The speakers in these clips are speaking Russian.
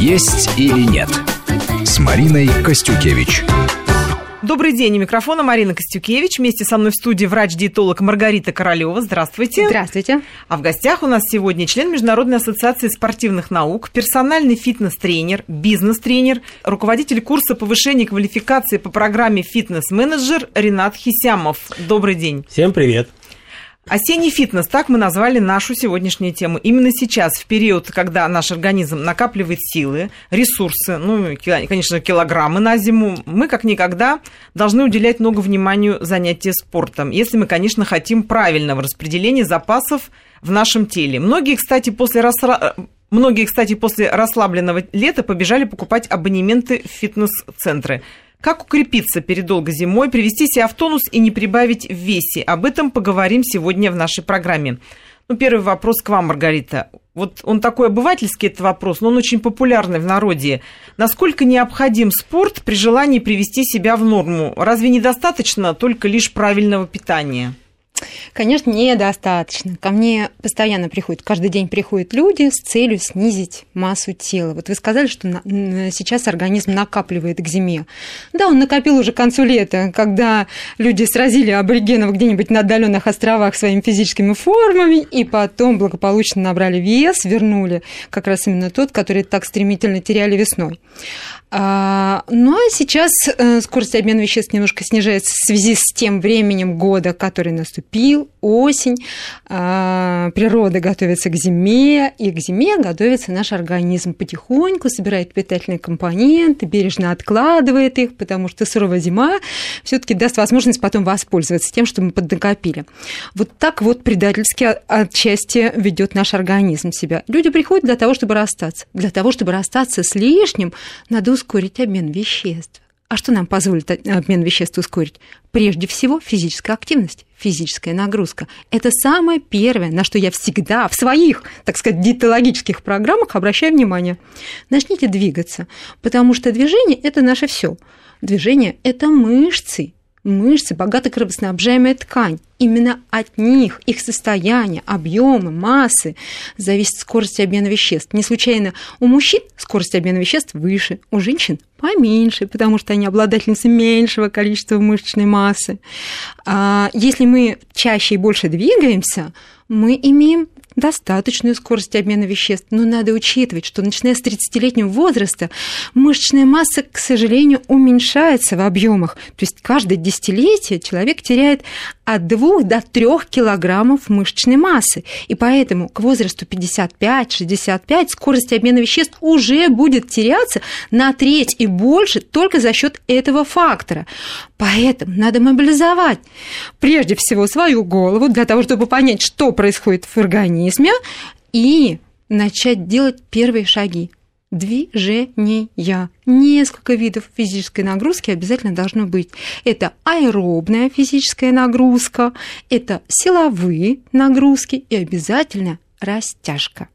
«Есть или нет» с Мариной Костюкевич. Добрый день, у микрофона Марина Костюкевич. Вместе со мной в студии врач-диетолог Маргарита Королева. Здравствуйте. Здравствуйте. А в гостях у нас сегодня член Международной ассоциации спортивных наук, персональный фитнес-тренер, бизнес-тренер, руководитель курса повышения квалификации по программе «Фитнес-менеджер» Ренат Хисямов. Добрый день. Всем привет. Осенний фитнес, так мы назвали нашу сегодняшнюю тему. Именно сейчас, в период, когда наш организм накапливает силы, ресурсы, ну, конечно, килограммы на зиму, мы как никогда должны уделять много внимания занятию спортом, если мы, конечно, хотим правильного распределения запасов в нашем теле. Многие, кстати, после расра... Многие, кстати, после расслабленного лета побежали покупать абонементы в фитнес-центры. Как укрепиться перед долгой зимой, привести себя в тонус и не прибавить в весе? Об этом поговорим сегодня в нашей программе. Ну, первый вопрос к вам, Маргарита. Вот он такой обывательский, этот вопрос, но он очень популярный в народе. Насколько необходим спорт при желании привести себя в норму? Разве недостаточно только лишь правильного питания? Конечно, недостаточно. Ко мне постоянно приходят, каждый день приходят люди с целью снизить массу тела. Вот вы сказали, что сейчас организм накапливает к зиме. Да, он накопил уже к концу лета, когда люди сразили аборигенов где-нибудь на отдаленных островах своими физическими формами, и потом благополучно набрали вес, вернули как раз именно тот, который так стремительно теряли весной. А, ну а сейчас э, скорость обмена веществ немножко снижается в связи с тем временем года, который наступил, осень, а, природа готовится к зиме, и к зиме готовится наш организм потихоньку, собирает питательные компоненты, бережно откладывает их, потому что суровая зима все-таки даст возможность потом воспользоваться тем, что мы поднакопили. Вот так вот предательски отчасти ведет наш организм себя. Люди приходят для того, чтобы расстаться. Для того, чтобы расстаться с лишним, надо ускорить обмен веществ. А что нам позволит обмен веществ ускорить? Прежде всего, физическая активность, физическая нагрузка. Это самое первое, на что я всегда в своих, так сказать, диетологических программах обращаю внимание. Начните двигаться, потому что движение – это наше все. Движение – это мышцы, мышцы, богато кровоснабжаемая ткань. Именно от них, их состояние, объемы, массы зависит скорость обмена веществ. Не случайно у мужчин скорость обмена веществ выше, у женщин поменьше, потому что они обладательницы меньшего количества мышечной массы. А если мы чаще и больше двигаемся, мы имеем достаточную скорость обмена веществ, но надо учитывать, что начиная с 30-летнего возраста мышечная масса, к сожалению, уменьшается в объемах. То есть каждое десятилетие человек теряет от 2 до 3 килограммов мышечной массы. И поэтому к возрасту 55-65 скорость обмена веществ уже будет теряться на треть и больше только за счет этого фактора. Поэтому надо мобилизовать прежде всего свою голову для того, чтобы понять, что происходит в организме, и начать делать первые шаги движения. Несколько видов физической нагрузки обязательно должно быть. Это аэробная физическая нагрузка, это силовые нагрузки и обязательно растяжка.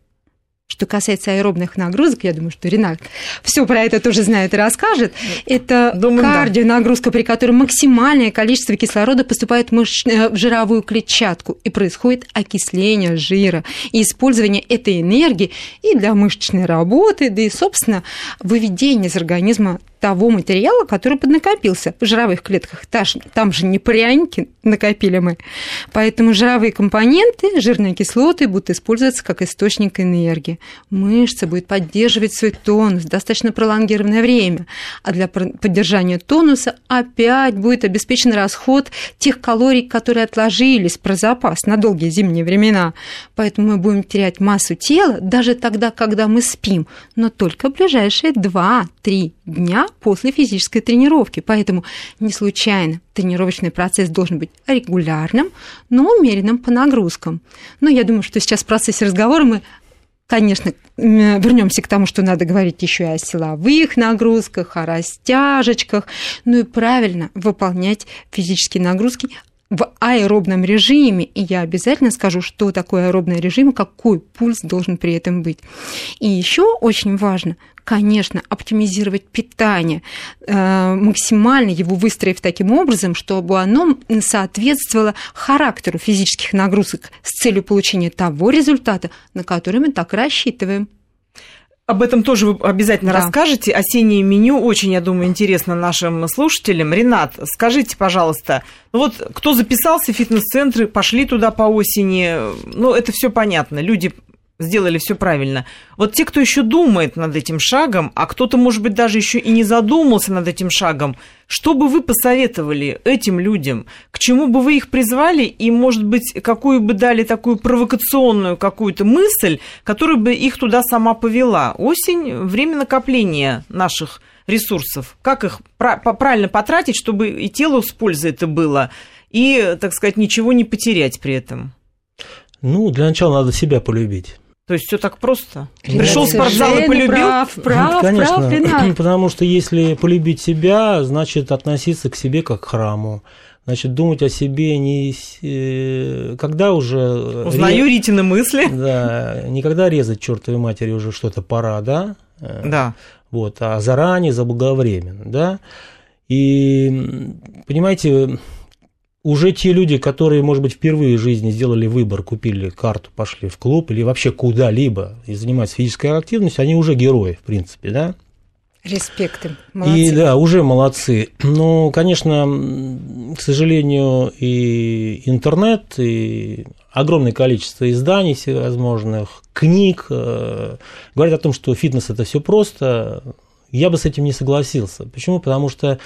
Что касается аэробных нагрузок, я думаю, что Ренат все про это тоже знает и расскажет. Это думаю, кардионагрузка, при которой максимальное количество кислорода поступает в. Э, в жировую клетчатку, и происходит окисление жира, и использование этой энергии и для мышечной работы, да и, собственно, выведение из организма того материала, который поднакопился в жировых клетках. Там же не пряники накопили мы. Поэтому жировые компоненты, жирные кислоты будут использоваться как источник энергии. Мышца будет поддерживать свой тонус достаточно пролонгированное время. А для поддержания тонуса опять будет обеспечен расход тех калорий, которые отложились про запас на долгие зимние времена. Поэтому мы будем терять массу тела даже тогда, когда мы спим, но только в ближайшие 2-3 дня после физической тренировки. Поэтому не случайно тренировочный процесс должен быть регулярным, но умеренным по нагрузкам. Но я думаю, что сейчас в процессе разговора мы Конечно, вернемся к тому, что надо говорить еще и о силовых нагрузках, о растяжечках, ну и правильно выполнять физические нагрузки в аэробном режиме, и я обязательно скажу, что такое аэробный режим, какой пульс должен при этом быть. И еще очень важно, конечно, оптимизировать питание, э, максимально его выстроив таким образом, чтобы оно соответствовало характеру физических нагрузок с целью получения того результата, на который мы так рассчитываем. Об этом тоже вы обязательно да. расскажете. Осеннее меню очень, я думаю, интересно нашим слушателям. Ренат, скажите, пожалуйста, ну вот кто записался в фитнес-центры, пошли туда по осени, ну это все понятно. Люди сделали все правильно. Вот те, кто еще думает над этим шагом, а кто-то, может быть, даже еще и не задумался над этим шагом, что бы вы посоветовали этим людям? К чему бы вы их призвали? И, может быть, какую бы дали такую провокационную какую-то мысль, которая бы их туда сама повела? Осень – время накопления наших ресурсов. Как их правильно потратить, чтобы и телу с пользой это было, и, так сказать, ничего не потерять при этом? Ну, для начала надо себя полюбить. То есть все так просто. Пришел в спортзал и полюбил. Прав, прав, Конечно, прав, потому что если полюбить себя, значит относиться к себе как к храму. Значит, думать о себе не э, когда уже... Узнаю ре... Ритины мысли. Да, никогда резать чертовой матери уже что-то пора, да? Э, да. Вот, а заранее, заблаговременно, да? И, понимаете, уже те люди, которые, может быть, впервые в жизни сделали выбор, купили карту, пошли в клуб или вообще куда-либо и занимаются физической активностью, они уже герои, в принципе, да? Респекты. Молодцы. И да, уже молодцы. Но, конечно, к сожалению, и интернет, и огромное количество изданий всевозможных, книг э, говорят о том, что фитнес это все просто. Я бы с этим не согласился. Почему? Потому что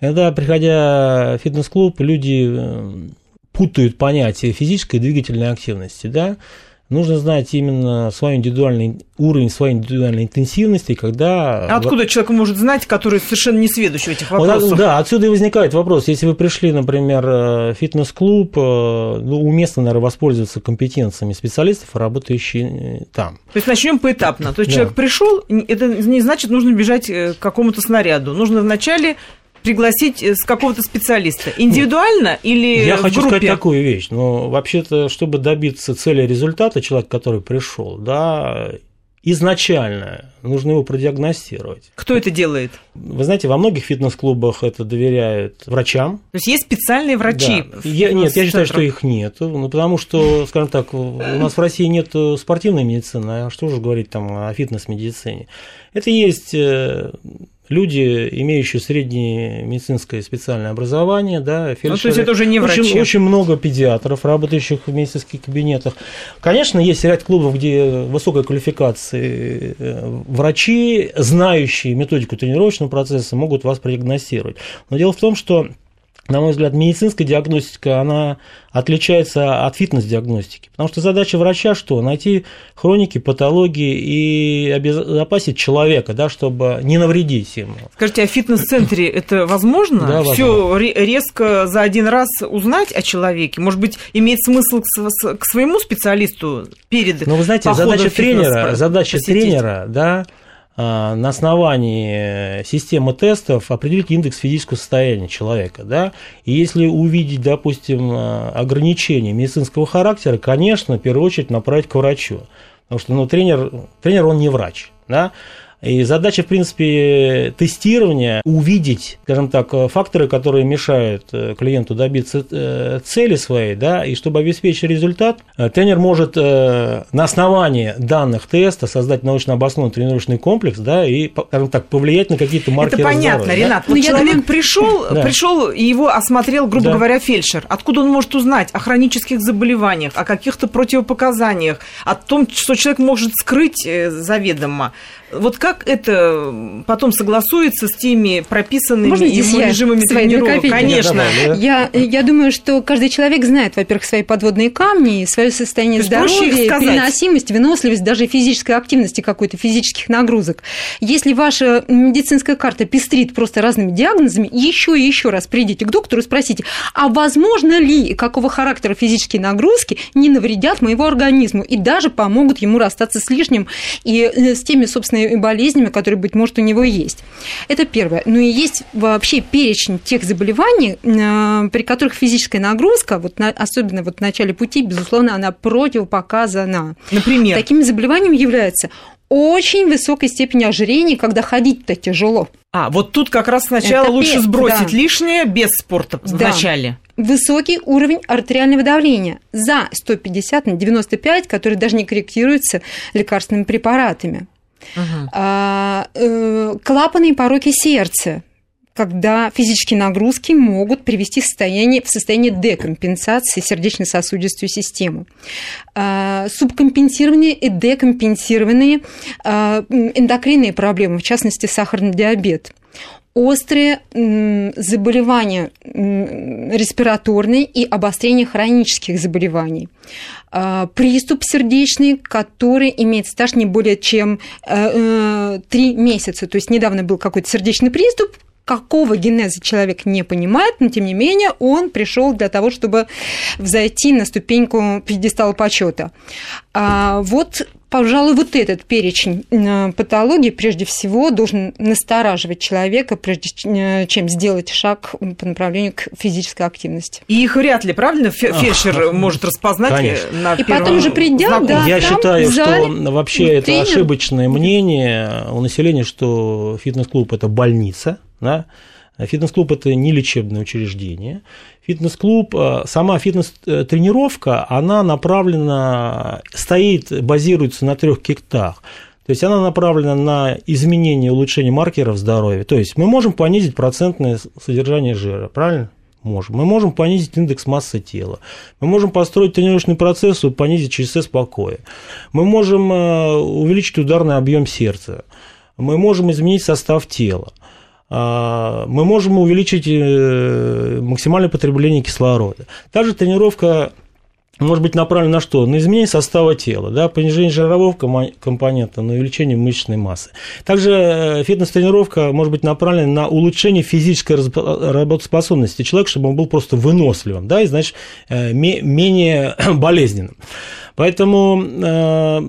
Иногда, приходя в фитнес-клуб, люди э, путают понятие физической и двигательной активности, да, нужно знать именно свой индивидуальный уровень, своей индивидуальной интенсивности, когда... А откуда человек может знать, который совершенно не сведущий в этих вопросах? Вот, да, отсюда и возникает вопрос. Если вы пришли, например, э, в фитнес-клуб, э, ну, уместно, наверное, воспользоваться компетенциями специалистов, работающих там. То есть начнем поэтапно. То есть да. человек пришел, это не значит, нужно бежать к какому-то снаряду. Нужно вначале пригласить э, с какого-то специалиста? Индивидуально или Я в хочу группе? сказать такую вещь. Но вообще-то, чтобы добиться цели результата, человек, который пришел, да, изначально нужно его продиагностировать. Кто это делает? Вы знаете, во многих фитнес-клубах это доверяют врачам. То есть есть специальные врачи? Да. Я, нет, я считаю, что их нет. Ну, потому что, скажем так, у нас в России нет спортивной медицины, а что же говорить там о фитнес-медицине? Это есть э, люди, имеющие среднее медицинское специальное образование, да, фельдшеры. Ну, то есть это уже не врачи. Очень, очень много педиатров, работающих в медицинских кабинетах. Конечно, есть ряд клубов, где высокой квалификации э, врачи, знающие методику тренировочного процесса, могут вас продиагностировать. Но дело в том, что на мой взгляд, медицинская диагностика, она отличается от фитнес-диагностики. Потому что задача врача что? Найти хроники, патологии и обезопасить человека, да, чтобы не навредить ему. Скажите, а в фитнес-центре это возможно? Да, Все резко за один раз узнать о человеке? Может быть, имеет смысл к своему специалисту перед Ну, вы знаете, задача тренера, задача тренера, да, на основании системы тестов определить индекс физического состояния человека. Да? И если увидеть, допустим, а, ограничения медицинского характера, конечно, в первую очередь направить к врачу. Потому что ну, тренер, тренер, он не врач. Да? И задача, в принципе, тестирования увидеть, скажем так, факторы, которые мешают э, клиенту добиться э, цели своей, да, и чтобы обеспечить результат, э, тренер может на основании данных теста создать научно обоснованный тренировочный комплекс, да, и, скажем так, повлиять на какие-то маркеры Это понятно, здоровья, Ренат. Да? Вот ну, человек думаю... пришел, да. пришел и его осмотрел, грубо да. говоря, фельдшер. Откуда он может узнать о хронических заболеваниях, о каких-то противопоказаниях, о том, что человек может скрыть заведомо? Вот как это потом согласуется с теми прописанными Можно ему режимами тренировок? Конечно. Я, я думаю, что каждый человек знает, во-первых, свои подводные камни, свое состояние здоровья, переносимость, выносливость, даже физической активности какой-то, физических нагрузок. Если ваша медицинская карта пестрит просто разными диагнозами, еще и еще раз придите к доктору и спросите, а возможно ли, какого характера физические нагрузки не навредят моего организму и даже помогут ему расстаться с лишним и э, с теми, собственно, болезнями, которые, быть может, у него есть. Это первое. Ну и есть вообще перечень тех заболеваний, э, при которых физическая нагрузка, вот на, особенно вот в начале пути, безусловно, она противопоказана. Например? Такими заболеваниями являются очень высокой степени ожирения, когда ходить-то тяжело. А, вот тут как раз сначала Это лучше сбросить да. лишнее без спорта да. вначале. Высокий уровень артериального давления за 150 на 95, который даже не корректируется лекарственными препаратами. Угу. Клапаны и пороки сердца когда физические нагрузки могут привести в состояние, в состояние декомпенсации сердечно-сосудистой системы. А, субкомпенсированные и декомпенсированные а, эндокринные проблемы, в частности, сахарный диабет острые заболевания респираторные и обострение хронических заболеваний. А, приступ сердечный, который имеет стаж не более чем 3 э, э, месяца. То есть недавно был какой-то сердечный приступ, какого генеза человек не понимает, но тем не менее он пришел для того, чтобы взойти на ступеньку пьедестала почета. А вот пожалуй, вот этот перечень э, патологий прежде всего должен настораживать человека, прежде э, чем сделать шаг по направлению к физической активности. И их вряд ли, правильно, фельдшер может распознать э, Конечно. на И потом уже придя, да, Я считаю, что вообще это ошибочное мнение у населения, что фитнес-клуб – это больница, да? Фитнес-клуб – это не лечебное учреждение. Фитнес-клуб, э, сама фитнес-тренировка, она направлена, стоит, базируется на трех киктах. То есть она направлена на изменение, улучшение маркеров здоровья. То есть мы можем понизить процентное содержание жира, правильно? Можем. Мы можем понизить индекс массы тела. Мы можем построить тренировочный процесс и понизить ЧСС покоя. Мы можем э, увеличить ударный объем сердца. Мы можем изменить состав тела. А, мы можем увеличить э, максимальное потребление кислорода. Также тренировка может быть направлена на что? На изменение состава тела, да, понижение жирового компонента, на увеличение мышечной массы. Также э, фитнес-тренировка может быть направлена на улучшение физической работоспособности человека, чтобы он был просто выносливым, да, и, значит, э, менее болезненным. Поэтому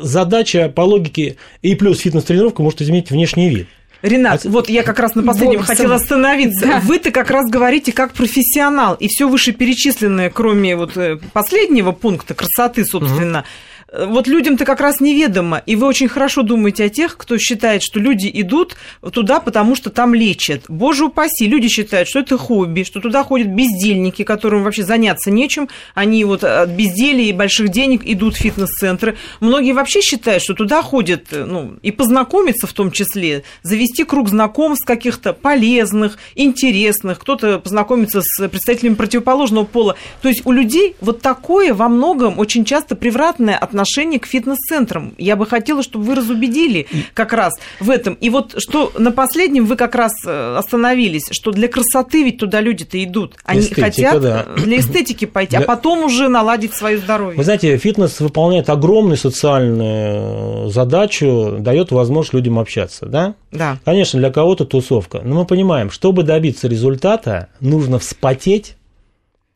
задача по логике и плюс фитнес-тренировка может изменить внешний вид. Ренат, а... вот я как раз на последнем Боксом. хотела остановиться. Да. Вы-то как раз говорите как профессионал, и все вышеперечисленное, кроме вот э, последнего пункта красоты, собственно, угу вот людям-то как раз неведомо, и вы очень хорошо думаете о тех, кто считает, что люди идут туда, потому что там лечат. Боже упаси, люди считают, что это хобби, что туда ходят бездельники, которым вообще заняться нечем, они вот от безделия и больших денег идут в фитнес-центры. Многие вообще считают, что туда ходят, ну, и познакомиться в том числе, завести круг знакомств каких-то полезных, интересных, кто-то познакомиться с представителями противоположного пола. То есть у людей вот такое во многом очень часто превратное отношение отношение к фитнес-центрам. Я бы хотела, чтобы вы разубедили как раз в этом. И вот что на последнем вы как раз э, остановились, что для красоты ведь туда люди-то идут. Они Эстетика, хотят да. для эстетики пойти, а для... а потом уже наладить свое здоровье. Вы знаете, фитнес выполняет огромную социальную задачу, дает возможность людям общаться, да? Да. Конечно, для кого-то тусовка. Но мы понимаем, чтобы добиться результата, нужно вспотеть,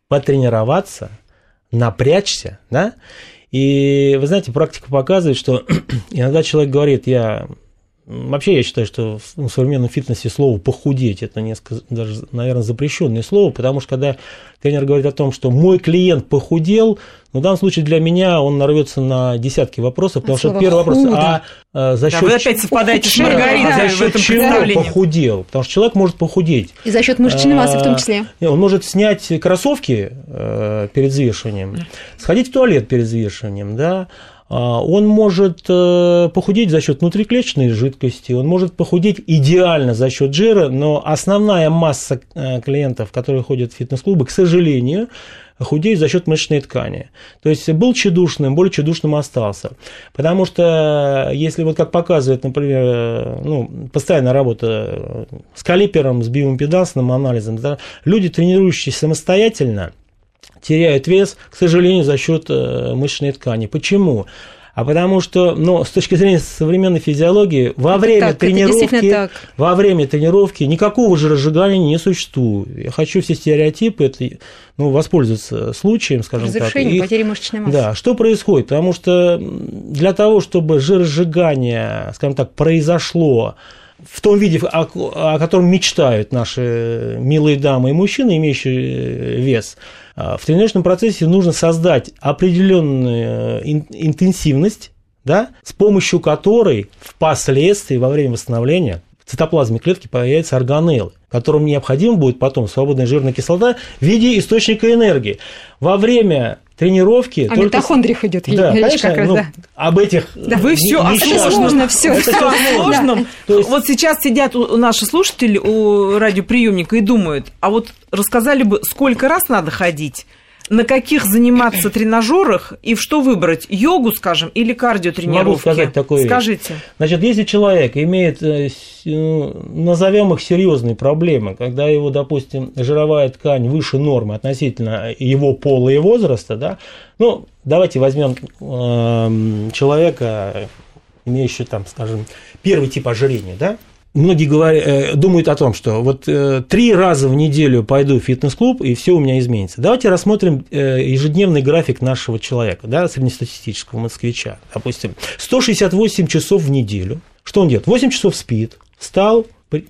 потренироваться, напрячься, да? И вы знаете, практика показывает, что иногда человек говорит, я Вообще, я считаю, что в современном фитнесе слово «похудеть» – это несколько, даже, наверное, запрещенное слово, потому что когда тренер говорит о том, что мой клиент похудел, ну, в данном случае для меня он нарвется на десятки вопросов, потому что первый вопрос, а, а за счет... Да, вы опять совпадаете с Маргаритой а за счет чего похудел? Потому что человек может похудеть. И за счет мышечной массы в том числе. Он может снять кроссовки э, перед взвешиванием, сходить в туалет перед взвешиванием, да, а, он может э, похудеть за счет внутриклеточной жидкости, он может похудеть идеально за счет жира, но основная масса э, клиентов, которые ходят в фитнес-клубы, к сожалению, худеют за счет мышечной ткани. То есть был чедушным, более чедушным остался. Потому что если вот как показывает, например, э, ну, постоянная работа с калипером, с биоимпедансным анализом, люди, тренирующиеся самостоятельно, теряют вес, к сожалению, за счет э, мышечной ткани. Почему? А потому что, ну, с точки зрения современной физиологии, во время так, тренировки, во время тренировки никакого же разжигания не существует. Я хочу все стереотипы, это, ну, воспользоваться случаем, скажем Разрушение, так. потери мышечной массы. Да, что происходит? Потому что для того, чтобы жиросжигание, скажем так, произошло в том виде, о, о котором мечтают наши милые дамы и мужчины, имеющие вес, а, в тренировочном процессе нужно создать определенную э, интенсивность, да, с помощью которой впоследствии во время восстановления в цитоплазме клетки появятся органеллы, которым необходимо будет потом свободная жирная кислота в виде источника энергии. Во время тренировки. А только... митохондрих идет да, конечно, как раз, ну, да. об этих Да вы все о сложном, все, все о сложном. Вот сейчас сидят наши слушатели у радиоприемника и думают, а вот рассказали бы, сколько раз надо ходить, на каких заниматься тренажерах и в что выбрать? Йогу, скажем, или кардиотренировки? Могу сказать такое. Скажите. Вещь. Значит, если человек имеет, э, ну, назовем их серьезные проблемы, когда его, допустим, жировая ткань выше нормы относительно его пола и возраста, да, ну, давайте возьмем э, человека, имеющего там, скажем, первый тип ожирения, да, многие говорят, э, думают о том, что вот э, три раза в неделю пойду в фитнес-клуб, и все у меня изменится. Давайте рассмотрим э, ежедневный график нашего человека, да, среднестатистического москвича. Допустим, 168 часов в неделю. Что он делает? 8 часов спит, встал,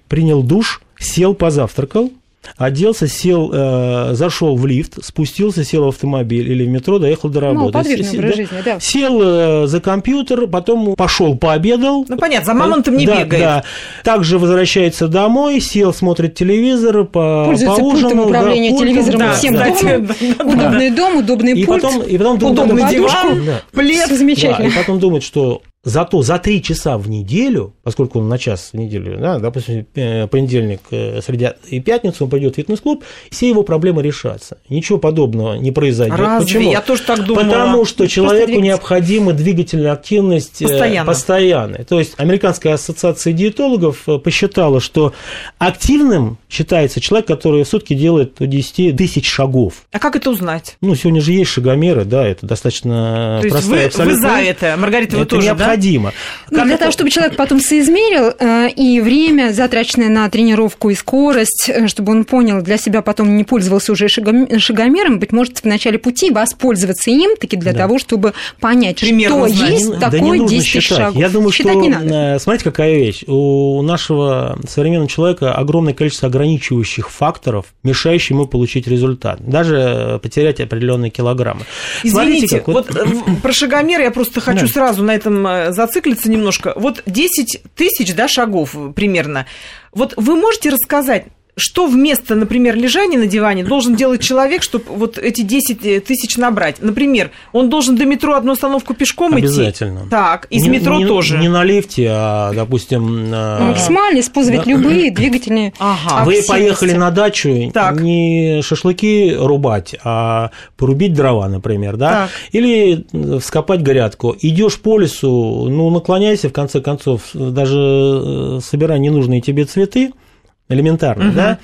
принял душ, сел, позавтракал, оделся, сел, э, зашел в лифт, спустился, сел в автомобиль или в метро, доехал до работы. Ну, подвижный образ да, жизни, да. Сел э, за компьютер, потом пошел, пообедал. Ну, понятно, за мамонтом не да, бегает. Да. Также возвращается домой, сел, смотрит телевизор, по, Пользуется поужинал. пультом управления да, телевизором да, всем да, дома. Да, удобный дом, удобный и пульт. Потом, и потом удобный диван, да. плед. Замечательно. Да, и потом думает, что Зато за три часа в неделю, поскольку он на час в неделю, да, допустим, э, понедельник, э, среда и пятницу он пойдет в фитнес-клуб, все его проблемы решатся. Ничего подобного не произойдет. Разве? Почему? Я тоже так думала. Потому что человеку необходима двигательная активность э, постоянно. постоянная. То есть Американская ассоциация диетологов посчитала, что активным считается человек, который в сутки делает до 10 тысяч шагов. А как это узнать? Ну, сегодня же есть шагомеры, да, это достаточно То простая есть вы, вы за это, Маргарита, вы это тоже, необходимо. да? Необходимо. Ну, для это... того, чтобы человек потом соизмерил э, и время, затраченное на тренировку, и скорость, э, чтобы он понял для себя, потом не пользовался уже шагомером, быть может, в начале пути воспользоваться им таки для да. того, чтобы понять, Примерно что знать. есть да такое не 10 считать. шагов. Я думаю, считать что, не надо. Э, смотрите, какая вещь. У нашего современного человека огромное количество ограничивающих факторов, мешающих ему получить результат. Даже потерять определенные килограммы. Извините, Смотрите, вот, вот про шагомер я просто хочу да. сразу на этом зациклиться немножко. Вот 10 тысяч да, шагов примерно. Вот вы можете рассказать, что вместо, например, лежания на диване должен делать человек, чтобы вот эти 10 тысяч набрать? Например, он должен до метро одну остановку пешком Обязательно. идти? Так, из не, метро не, тоже? Не на лифте, а, допустим... Максимально использовать да. любые двигательные ага. Вы поехали на дачу так. не шашлыки рубать, а порубить дрова, например, да? Так. Или вскопать грядку. Идешь по лесу, ну, наклоняйся, в конце концов, даже э, собирай ненужные тебе цветы, элементарно, угу. да?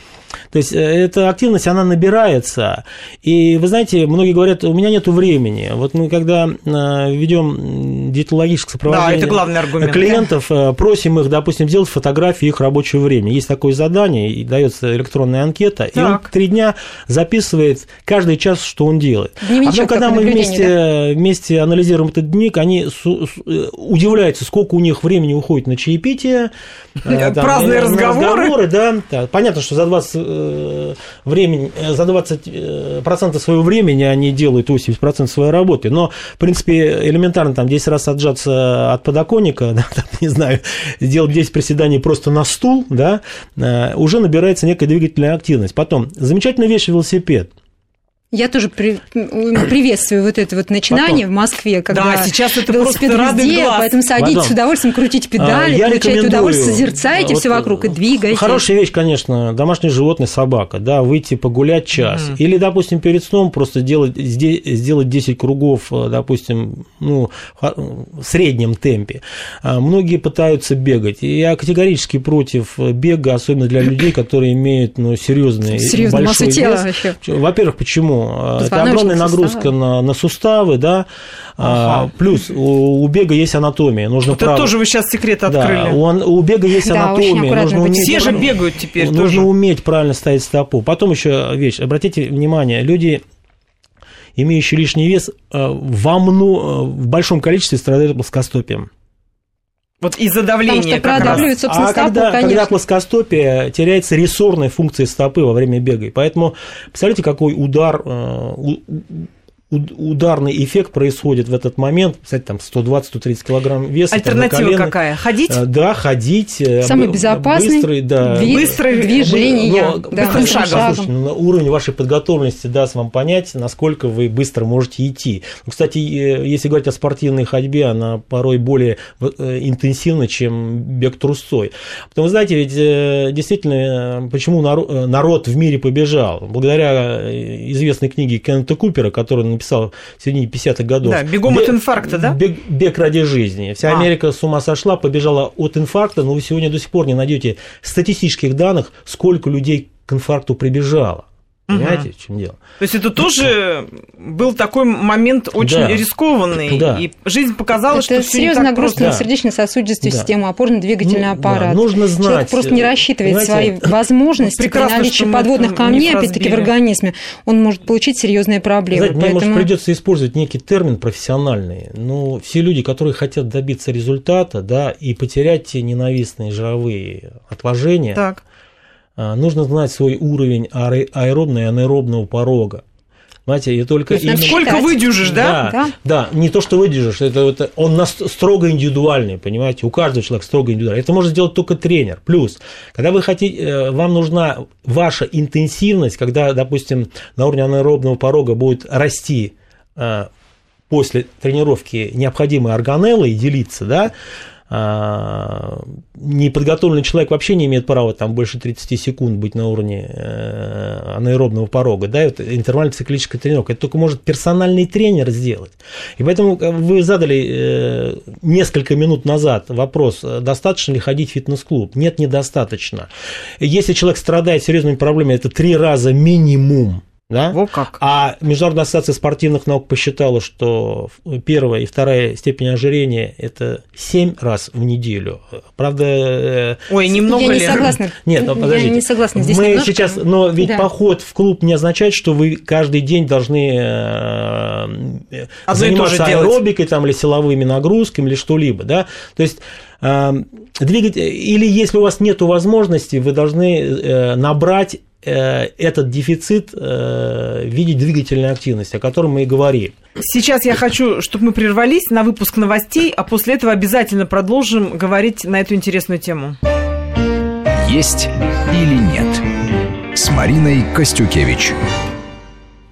То есть э, эта активность, она набирается. И вы знаете, многие говорят, у меня нет времени. Вот мы когда э, ведем диетологическое сопровождение да, это главный аргумент, клиентов, да? просим их, допустим, сделать фотографии их рабочего времени. Есть такое задание, и дается электронная анкета, так. и он три дня записывает каждый час, что он делает. Дневничок а потом, когда мы вместе, да? вместе анализируем этот дневник, они э, удивляются, сколько у них времени уходит на чаепитие. Там, Праздные разговоры. разговоры да. Понятно, что за 20 Э, времени, э, за 20% э, своего времени они делают 80% своей работы. Но, в принципе, элементарно там 10 раз отжаться от подоконника, да, там, не знаю, сделать 10 приседаний просто на стул, да, уже набирается некая двигательная активность. Потом, замечательная вещь велосипед – я тоже при, приветствую вот это вот начинание Потом. в Москве, когда да, сейчас это велосипед везде, глаз. поэтому садитесь Потом. с удовольствием, крутите педали, а, получаете удовольствие, созерцаете вот, все вокруг и двигаете. Хорошая вещь, конечно, домашнее животное, собака, да, выйти погулять час. Mm. Или, допустим, перед сном просто делать, сделать 10 кругов, э, допустим, ну, в среднем темпе. А, многие пытаются бегать. И я категорически против бега, особенно для людей, которые имеют ну, серьезный Серьезную большой массу тела вес. Вообще. Во-первых, почему? Это огромная нагрузка суставы. на, на суставы, да. А, ага. Плюс у, у бега есть анатомия. Нужно Это тоже вы сейчас секрет открыли. Да, у, у бега есть да, анатомия. Нужно уметь, Все же бегают теперь. Нужно тоже. уметь правильно ставить стопу. Потом еще вещь. Обратите внимание, люди имеющие лишний вес, э, во мно... Э, в большом количестве страдают плоскостопием. Вот из-за давления Потому что продавливают, собственно, а стопу, когда, конечно. когда плоскостопие, теряется рессорная функция стопы во время бега. И поэтому, представляете, какой удар, э, ударный эффект происходит в этот момент, кстати, там 120-130 килограмм веса. Альтернатива какая? Ходить? Э, да, ходить. Э, Самый безопасный быстрый, да, быстрый движение. Но, да, быстрым шагом. шагом. Слушайте, ну, уровень вашей подготовленности даст вам понять, насколько вы быстро можете идти. Ну, кстати, если говорить о спортивной ходьбе, она порой более интенсивна, чем бег трусцой. Потому, знаете, ведь действительно, почему народ в мире побежал? Благодаря известной книге Кеннета Купера, который написал в середине 50-х годов. Да, бегом бег, от инфаркта, да? Бег, бег ради жизни. Вся а. Америка с ума сошла, побежала от инфаркта, но вы сегодня до сих пор не найдете статистических данных, сколько людей к инфаркту прибежало. Понимаете, угу. в чем дело? То есть это тоже был такой момент очень да. рискованный, да. и жизнь показала, это что это серьезная нагрузка на сердечно-сосудистую да. систему, опорно-двигательный ну, аппарат. Да. Нужно знать. Человек просто не рассчитывает свои возможности при наличии подводных камней, опять-таки, в организме, он может получить серьезные проблемы. Знаете, Поэтому... мне, может, придется использовать некий термин профессиональный, но все люди, которые хотят добиться результата, да, и потерять те ненавистные жировые отложения, так нужно знать свой уровень аэробного и анаэробного порога. Понимаете, и только именно... Сколько выдержишь, да? Да, да? да, не то, что выдержишь, это, это он строго индивидуальный, понимаете, у каждого человека строго индивидуальный. Это может сделать только тренер. Плюс, когда вы хотите, э, вам нужна ваша интенсивность, когда, допустим, на уровне анаэробного порога будет расти э, после тренировки необходимые органеллы и делиться, да, а, неподготовленный человек вообще не имеет права там больше 30 секунд быть на уровне э, анаэробного порога, да, это интервальная циклическая тренировка, это только может персональный тренер сделать. И поэтому э, вы задали э, несколько минут назад вопрос, достаточно ли ходить в фитнес-клуб? Нет, недостаточно. Если человек страдает серьезными проблемами, это три раза минимум да? Во как. А Международная ассоциация спортивных наук посчитала, что первая и вторая степень ожирения – это 7 раз в неделю. Правда… Э, Ой, немного Я ли? не согласна. Нет, ну, подождите. Я не согласна здесь Мы немножко. сейчас… Но ведь да. поход в клуб не означает, что вы каждый день должны а заниматься аэробикой там, или силовыми нагрузками или что-либо. Да? То есть двигать, или если у вас нет возможности, вы должны набрать Э, этот дефицит э, в виде двигательной активности, о котором мы и говорили. Сейчас я хочу, чтобы мы прервались на выпуск новостей, а после этого обязательно продолжим говорить на эту интересную тему. Есть или нет с Мариной Костюкевич.